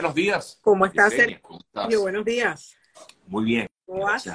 Buenos días. ¿Cómo estás, Sergio? Buenos días. Muy bien. ¿Cómo vas?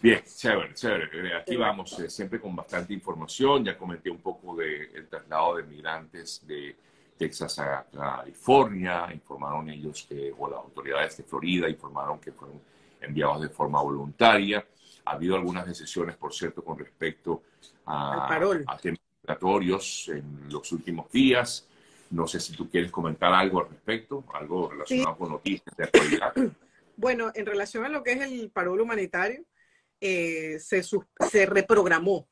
Bien, chévere, chévere. Aquí vamos, eh, siempre con bastante información. Ya comenté un poco del traslado de migrantes de Texas a California. Informaron ellos que, o las autoridades de Florida informaron que fueron enviados de forma voluntaria. Ha habido algunas decisiones, por cierto, con respecto a, a temas migratorios en los últimos días. No sé si tú quieres comentar algo al respecto, algo relacionado con noticias de actualidad. Bueno, en relación a lo que es el parol humanitario, eh, se, se, reprogramó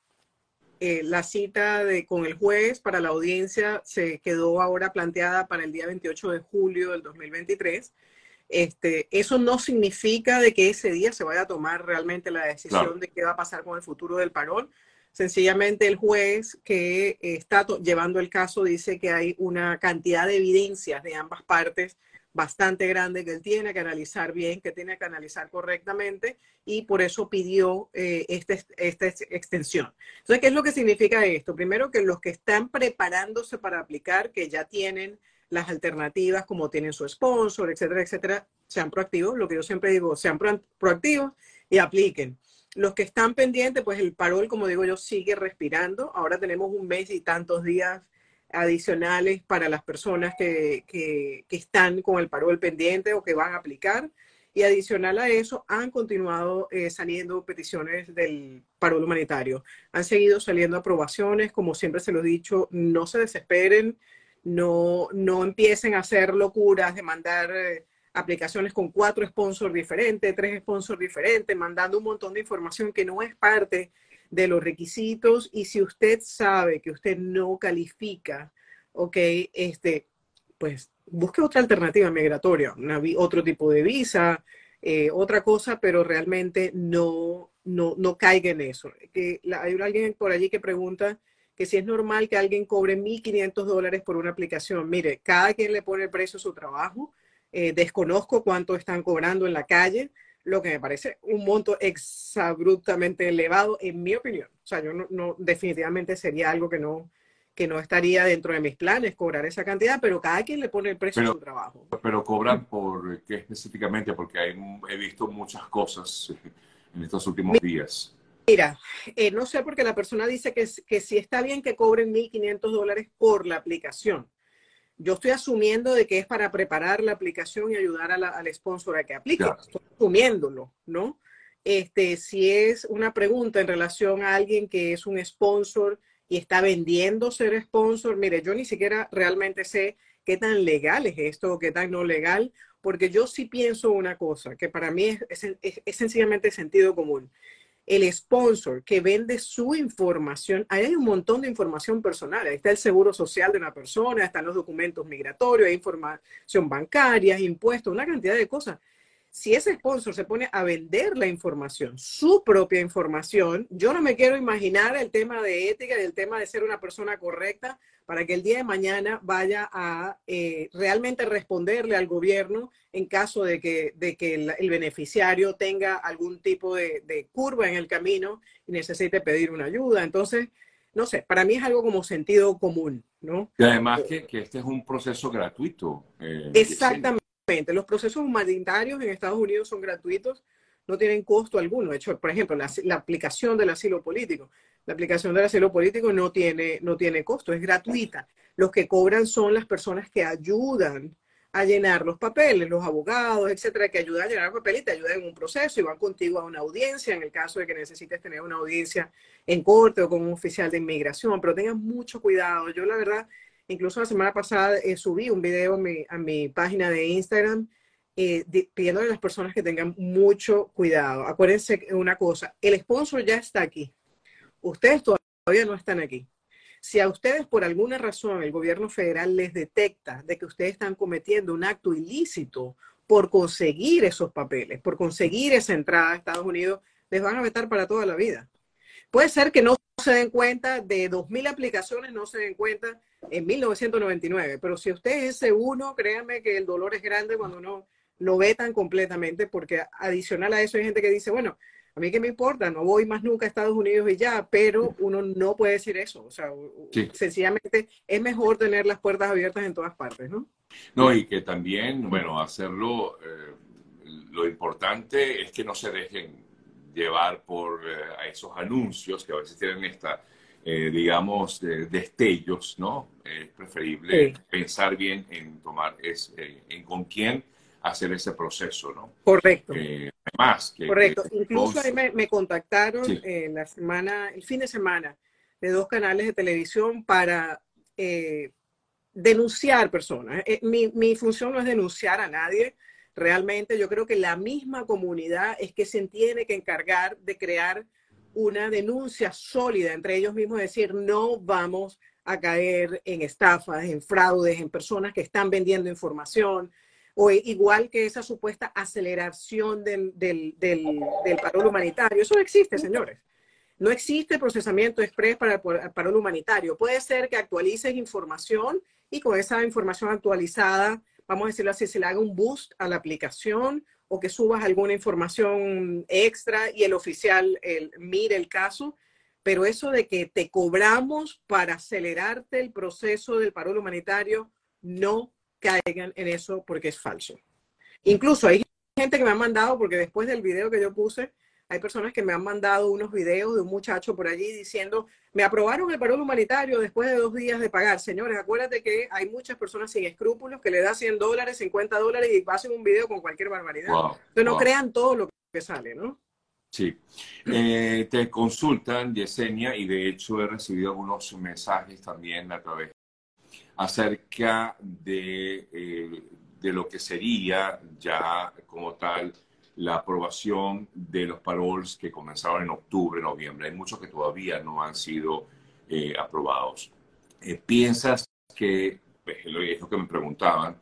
eh, la cita de, con el juez para la audiencia, se quedó ahora planteada para el día 28 de julio del 2023. Este, eso no significa de que ese día se vaya a tomar realmente la decisión de qué va a pasar con el futuro del parol. Sencillamente el juez que está llevando el caso dice que hay una cantidad de evidencias de ambas partes bastante grande que él tiene que analizar bien, que tiene que analizar correctamente y por eso pidió eh, esta, esta extensión. Entonces, ¿qué es lo que significa esto? Primero que los que están preparándose para aplicar, que ya tienen las alternativas como tienen su sponsor, etcétera, etcétera, sean proactivos, lo que yo siempre digo, sean proactivos y apliquen. Los que están pendientes, pues el parol, como digo yo, sigue respirando. Ahora tenemos un mes y tantos días adicionales para las personas que, que, están con el parol pendiente o que van a aplicar. Y adicional a eso, han continuado eh, saliendo peticiones del parol humanitario. Han seguido saliendo aprobaciones, como siempre se lo he dicho, no se desesperen, no, no empiecen a hacer locuras de mandar eh, aplicaciones con cuatro sponsors diferentes, tres sponsors diferentes, mandando un montón de información que no es parte de los requisitos. Y si usted sabe que usted no califica, ok, este, pues busque otra alternativa migratoria, otro tipo de visa, eh, otra cosa, pero realmente no, no, no caiga en eso. Que hay alguien por allí que pregunta que si es normal que alguien cobre 1.500 dólares por una aplicación. Mire, cada quien le pone el precio a su trabajo. Eh, desconozco cuánto están cobrando en la calle, lo que me parece un monto exabruptamente elevado, en mi opinión. O sea, yo no, definitivamente sería algo que no, que no estaría dentro de mis planes cobrar esa cantidad, pero cada quien le pone el precio a su trabajo. Pero cobran por qué específicamente, porque hay, he visto muchas cosas en estos últimos días. Mira, eh, no sé porque la persona dice que, que si está bien que cobren 1.500 dólares por la aplicación yo estoy asumiendo de que es para preparar la aplicación y ayudar al sponsor a que aplique. Estoy asumiéndolo, ¿no? Este, si es una pregunta en relación a alguien que es un sponsor y está vendiendo ser sponsor, mire, yo ni siquiera realmente sé qué tan legal es esto o qué tan no legal, porque yo sí pienso una cosa, que para mí es, es sencillamente sentido común el sponsor que vende su información, ahí hay un montón de información personal, ahí está el seguro social de una persona, están los documentos migratorios, hay información bancaria, impuestos, una cantidad de cosas. Si ese sponsor se pone a vender la información, su propia información, yo no me quiero imaginar el tema de ética y el tema de ser una persona correcta para que el día de mañana vaya a eh, realmente responderle al gobierno en caso de que, de que el, beneficiario tenga algún tipo de, curva en el camino y necesite pedir una ayuda. Entonces, no sé, para mí es algo como sentido común, ¿no? Y además que, este es un proceso gratuito. Eh, Exactamente. Los procesos humanitarios en Estados Unidos son gratuitos, no tienen costo alguno. De hecho, por ejemplo, la, la aplicación del asilo político la aplicación del asilo político no tiene, no tiene costo, es gratuita. Los que cobran son las personas que ayudan a llenar los papeles, los abogados, etcétera, que ayudan a llenar el papel y te ayudan en un proceso y van contigo a una audiencia en el caso de que necesites tener una audiencia en corte o con un oficial de inmigración. Pero tengan mucho cuidado. Yo, la verdad, incluso la semana pasada eh, subí un video a mi, página de Instagram eh, pidiéndole a las personas que tengan mucho cuidado. Acuérdense una cosa, el sponsor ya está aquí ustedes todavía no están aquí. Si a ustedes por alguna razón el gobierno federal les detecta de que ustedes están cometiendo un acto ilícito por conseguir esos papeles, por conseguir esa entrada a Estados Unidos, les van a vetar para toda la vida. Puede ser que no se den cuenta de 2.000 aplicaciones, no se den cuenta en 1999, pero si usted es ese uno, créanme que el dolor es grande cuando uno lo vetan completamente, porque adicional a eso hay gente que dice, bueno, a mí qué me importa, no voy más nunca a Estados Unidos y ya, pero uno no puede decir eso. O sea, sencillamente es mejor tener las puertas abiertas en todas partes, ¿no? No, y que también, bueno, hacerlo, eh, lo importante es que no se dejen llevar por eh, esos anuncios que a veces tienen esta, eh, digamos, destellos, ¿no? Es preferible pensar bien en tomar, es, en con quién hacer ese proceso, ¿no? Correcto. más que, Correcto. Incluso me, contactaron en la semana, el fin de semana, de dos canales de televisión para eh, denunciar personas. Eh, mi, mi, función no es denunciar a nadie. Realmente yo creo que la misma comunidad es que se tiene que encargar de crear una denuncia sólida entre ellos mismos, decir, no vamos a caer en estafas, en fraudes, en personas que están vendiendo información, o igual que esa supuesta aceleración del, del, del, paro humanitario. Eso no existe, señores. No existe procesamiento express para el paro humanitario. Puede ser que actualices información y con esa información actualizada, vamos a decirlo así, se le haga un boost a la aplicación o que subas alguna información extra y el oficial el, mire el caso. Pero eso de que te cobramos para acelerarte el proceso del paro humanitario no caigan en eso porque es falso. Incluso hay gente que me ha mandado, porque después del video que yo puse, hay personas que me han mandado unos videos de un muchacho por allí diciendo, me aprobaron el paro humanitario después de dos días de pagar. Señores, acuérdate que hay muchas personas sin escrúpulos que le da 100 dólares, 50 dólares y hacen un video con cualquier barbaridad. Entonces no crean todo lo que sale, ¿no? Sí. Eh, te consultan, Yesenia, y de hecho he recibido algunos mensajes también a través acerca de, eh, de lo que sería ya como tal la aprobación de los paroles que comenzaron en octubre, noviembre. Hay muchos que todavía no han sido eh, aprobados. Eh, ¿Piensas que, pues, es lo que me preguntaban,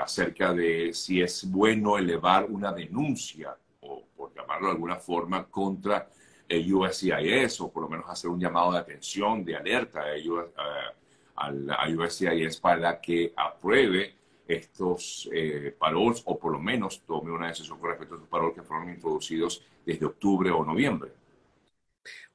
acerca de si es bueno elevar una denuncia, o por llamarlo de alguna forma, contra el USCIS, o por lo menos hacer un llamado de atención, de alerta a ellos, al, a USCIS para que apruebe estos eh, paroles o por lo menos tome una decisión con respecto a estos paroles que fueron introducidos desde octubre o noviembre.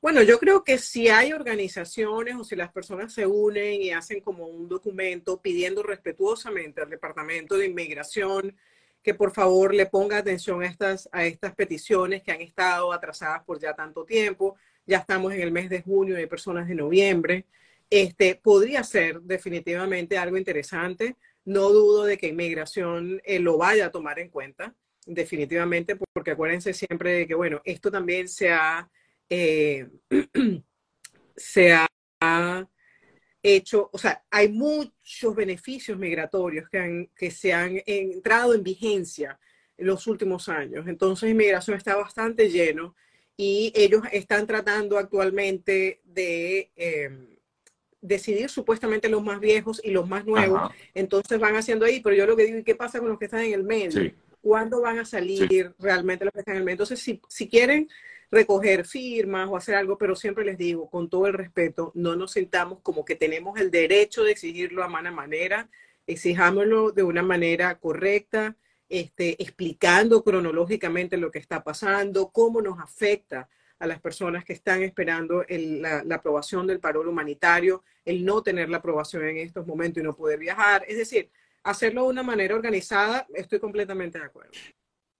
Bueno, yo creo que si hay organizaciones o si las personas se unen y hacen como un documento pidiendo respetuosamente al Departamento de Inmigración que por favor le ponga atención a estas, a estas peticiones que han estado atrasadas por ya tanto tiempo. Ya estamos en el mes de junio y hay personas de noviembre este, podría ser definitivamente algo interesante. No dudo de que inmigración eh, lo vaya a tomar en cuenta, definitivamente, porque acuérdense siempre de que, bueno, esto también se ha, eh, se ha hecho, o sea, hay muchos beneficios migratorios que, han, que se han entrado en vigencia en los últimos años. Entonces, inmigración está bastante lleno y ellos están tratando actualmente de... Em, decidir supuestamente los más viejos y los más nuevos, entonces van haciendo ahí, pero yo lo que digo, ¿y qué pasa con los que están en el medio? ¿Cuándo van a salir realmente los que están en el medio? Entonces, si, si quieren recoger firmas o hacer algo, pero siempre les digo, con todo el respeto, no nos sintamos como que tenemos el derecho de exigirlo a mala manera, exijámoslo de una manera correcta, este, explicando cronológicamente lo que está pasando, cómo nos afecta a las personas que están esperando la, aprobación del paro humanitario, el no tener la aprobación en estos momentos y no poder viajar. Es decir, hacerlo de una manera organizada, estoy completamente de acuerdo.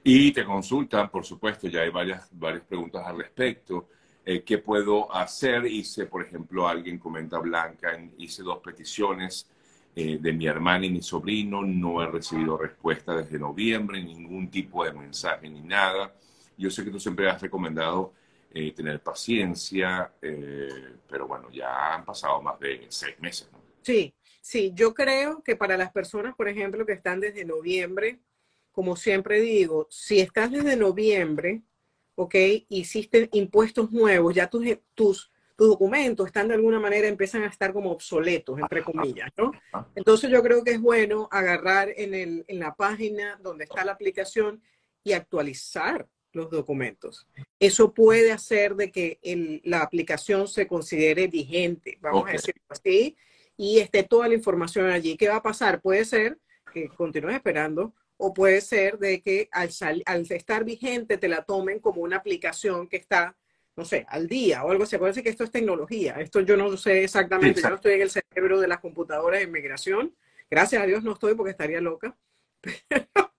Y te consultan, por supuesto, ya hay varias, varias preguntas al respecto. Eh, ¿Qué puedo hacer? Hice, por ejemplo, alguien comenta Blanca, hice dos peticiones eh, de mi hermana y mi sobrino, no he recibido respuesta desde noviembre, ningún tipo de mensaje ni nada. Yo sé que tú siempre has recomendado eh, tener paciencia, eh, pero bueno, ya han pasado más de seis meses. Sí, sí, yo creo que para las personas, por ejemplo, que están desde noviembre, como siempre digo, si estás desde noviembre, ¿ok? Hiciste impuestos nuevos, ya tus, tus, tus documentos están de alguna manera, empiezan a estar como obsoletos, entre comillas, ¿no? Entonces yo creo que es bueno agarrar en, el, en la página donde está la aplicación y actualizar los documentos. Eso puede hacer de que la aplicación se considere vigente, vamos a decirlo así, y esté toda la información allí. ¿Qué va a pasar? Puede ser que continúes esperando o puede ser de que al, al estar vigente te la tomen como una aplicación que está, no sé, al día o algo así. Acuérdense que esto es tecnología. Esto yo no sé exactamente. Yo no estoy en el cerebro de las computadoras de inmigración. Gracias a Dios no estoy porque estaría loca.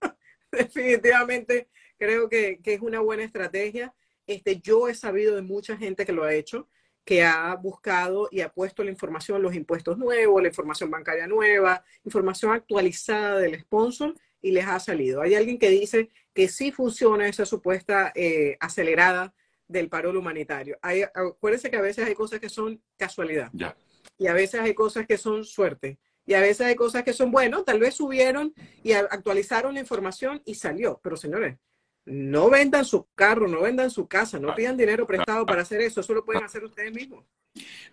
definitivamente creo que, que, es una buena estrategia. Este, yo he sabido de mucha gente que lo ha hecho que ha buscado y ha puesto la información, los impuestos nuevos, la información bancaria nueva, información actualizada del sponsor y les ha salido. Hay alguien que dice que sí funciona esa supuesta eh, acelerada del paro humanitario. Hay, acuérdense que a veces hay cosas que son casualidad. Y a veces hay cosas que son suerte. Y a veces hay cosas que son, bueno, tal vez subieron y actualizaron la información y salió. Pero señores, no vendan su carro, no vendan su casa, no pidan dinero prestado para hacer eso, eso lo pueden hacer ustedes mismos.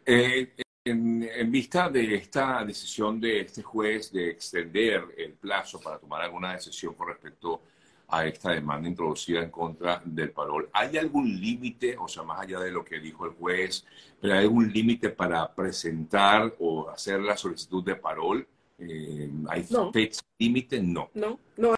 Eh, en, vista de esta decisión de este juez de extender el plazo para tomar alguna decisión con respecto a esta demanda introducida en contra del parol, ¿hay algún límite, o sea, más allá de lo que dijo el juez, pero hay algún límite para presentar o hacer la solicitud de parol? Eh, ¿Hay fecha límite? No. No, no,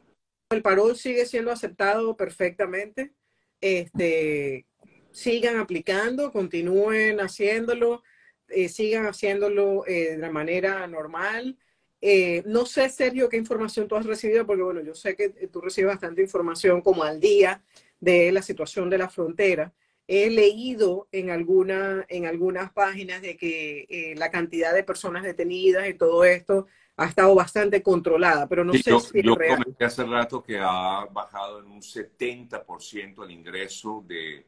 el parol sigue siendo aceptado perfectamente. Este, sigan aplicando, continúen haciéndolo, eh, sigan haciéndolo eh, de la manera normal. Eh, no sé, Sergio, qué información tú has recibido, porque bueno, yo sé que tú recibes bastante información como al día de la situación de la frontera. He leído en, alguna, en algunas páginas de que la cantidad de personas detenidas y todo esto ha estado bastante controlada, pero no sé yo, si yo comenté hace rato que ha bajado en un 70% el ingreso de,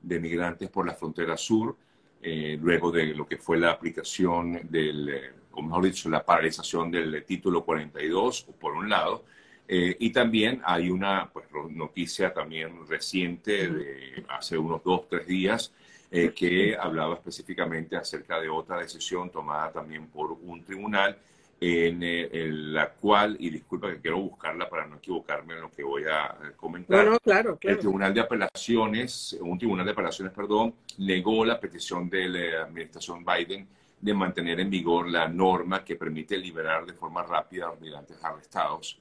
de, migrantes por la frontera sur, eh, luego de lo que fue la aplicación del, eh, o mejor dicho, la paralización del título 42, por un lado, eh, y también hay una pues, noticia también reciente de hace unos dos, tres días, que hablaba específicamente acerca de otra decisión tomada también por un tribunal eh, en, la cual, y disculpa que quiero buscarla para no equivocarme en lo que voy a comentar. No, claro, El Tribunal de Apelaciones, un Tribunal de Apelaciones, perdón, negó la petición de la administración Biden de mantener en vigor la norma que permite liberar de forma rápida a los migrantes arrestados.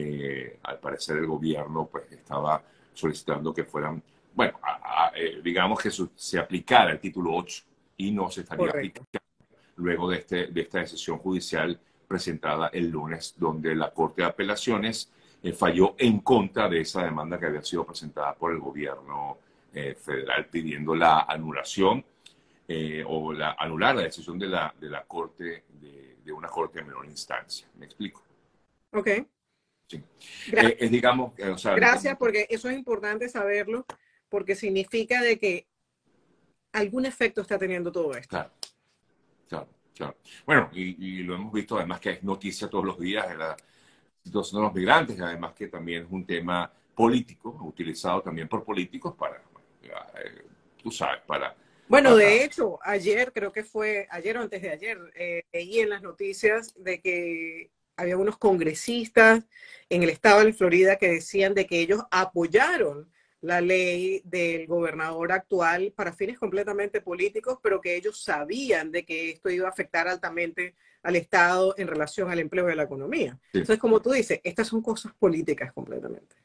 Eh, al parecer el gobierno pues estaba solicitando que fueran, bueno, eh, digamos que se aplicara el título 8 y no se estaría aplicando luego de, este, de esta decisión judicial presentada el lunes, donde la Corte de Apelaciones eh, falló en contra de esa demanda que había sido presentada por el gobierno federal pidiendo la anulación eh, o la, anular la decisión de la, de la Corte, de, una Corte de menor instancia. ¿Me explico? Ok. Sí. Gracias. digamos, Gracias, porque eso es importante saberlo, porque significa de que algún efecto está teniendo todo esto. Claro, claro. Bueno, y, lo hemos visto además que es noticia todos los días de la situación de los migrantes, y además que también es un tema político, utilizado también por políticos para, eh, tú sabes, para... Bueno, de hecho, ayer, creo que fue ayer o antes de ayer, eh, leí en las noticias de que había unos congresistas en el estado de Florida que decían de que ellos apoyaron la ley del gobernador actual para fines completamente políticos, pero que ellos sabían de que esto iba a afectar altamente al Estado en relación al empleo y a la economía. Entonces, como tú dices, estas son cosas políticas completamente.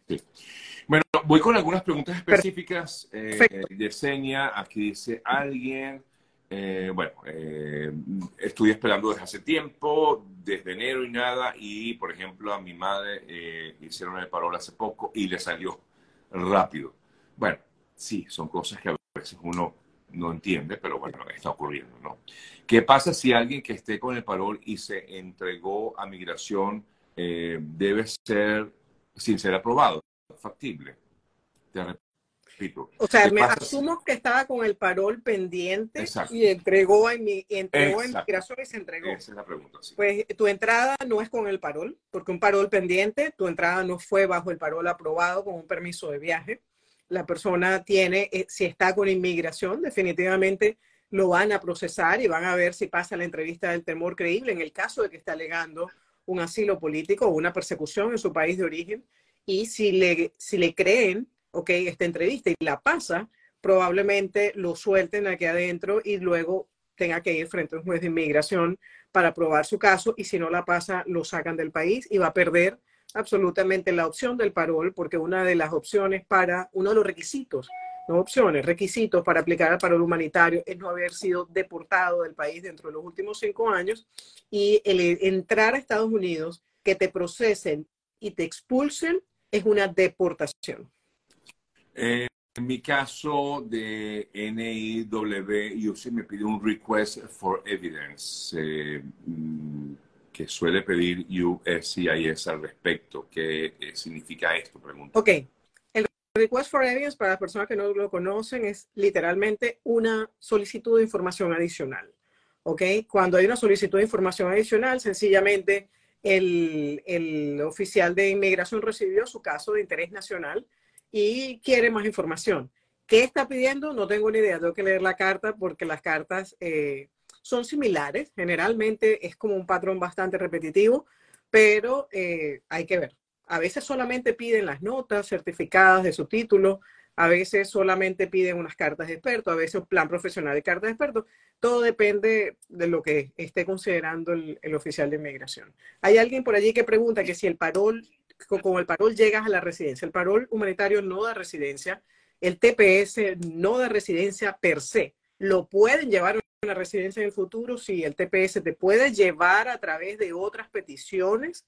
Bueno, voy con algunas preguntas específicas. Eh, Yesenia, aquí dice alguien, eh, bueno, eh, estoy esperando desde hace tiempo, desde enero y nada, y por ejemplo a mi madre eh, hicieron el parol hace poco y le salió rápido. Bueno, sí, son cosas que a veces uno no entiende, pero bueno, está ocurriendo, ¿no? ¿Qué pasa si alguien que esté con el parol y se entregó a migración eh, debe ser, sin ser aprobado, factible? Te repito. O sea, me asumo que estaba con el parol pendiente y entregó a, mi, entregó a inmigración y se entregó. Esa es la pregunta, sí. Pues tu entrada no es con el parol, porque un parol pendiente, tu entrada no fue bajo el parol aprobado con un permiso de viaje. La persona tiene, eh, si está con inmigración, definitivamente lo van a procesar y van a ver si pasa la entrevista del temor creíble en el caso de que esté alegando un asilo político o una persecución en su país de origen. Y si le, si le creen ok, esta entrevista y la pasa, probablemente lo suelten aquí adentro y luego tenga que ir frente a un juez de inmigración para probar su caso y si no la pasa, lo sacan del país y va a perder absolutamente la opción del parol, porque una de las opciones para, uno de los requisitos, no opciones, requisitos para aplicar al parol humanitario es no haber sido deportado del país dentro de los últimos cinco años y el entrar a Estados Unidos, que te procesen y te expulsen, es una deportación. Eh, en mi caso de NIW, usted me pide un request for evidence. Eh, mm, que suele pedir USCIS al respecto. ¿Qué significa esto? Pregunta. Ok. El Request for Evidence, para las personas que no lo conocen, es literalmente una solicitud de información adicional. ¿Ok? Cuando hay una solicitud de información adicional, sencillamente el, el oficial de inmigración recibió su caso de interés nacional y quiere más información. ¿Qué está pidiendo? No tengo ni idea. Tengo que leer la carta porque las cartas eh, son similares, generalmente es como un patrón bastante repetitivo, pero eh, hay que ver. A veces solamente piden las notas certificadas de su título, a veces solamente piden unas cartas de experto, a veces un plan profesional de cartas de experto. Todo depende de lo que esté considerando el, oficial de inmigración. Hay alguien por allí que pregunta que si el parol, como el parol llegas a la residencia, el parol humanitario no da residencia, el TPS no da residencia per se. Lo pueden llevar una residencia en el futuro, si el TPS te puede llevar a través de otras peticiones,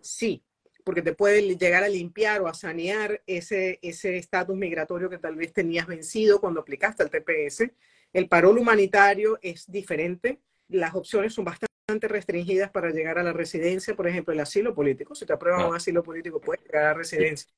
sí, porque te puede llegar a limpiar o a sanear ese estatus migratorio que tal vez tenías vencido cuando aplicaste al TPS. El parol humanitario es diferente, las opciones son bastante restringidas para llegar a la residencia, por ejemplo, el asilo político. Si te aprueban un asilo político, puedes llegar a la residencia.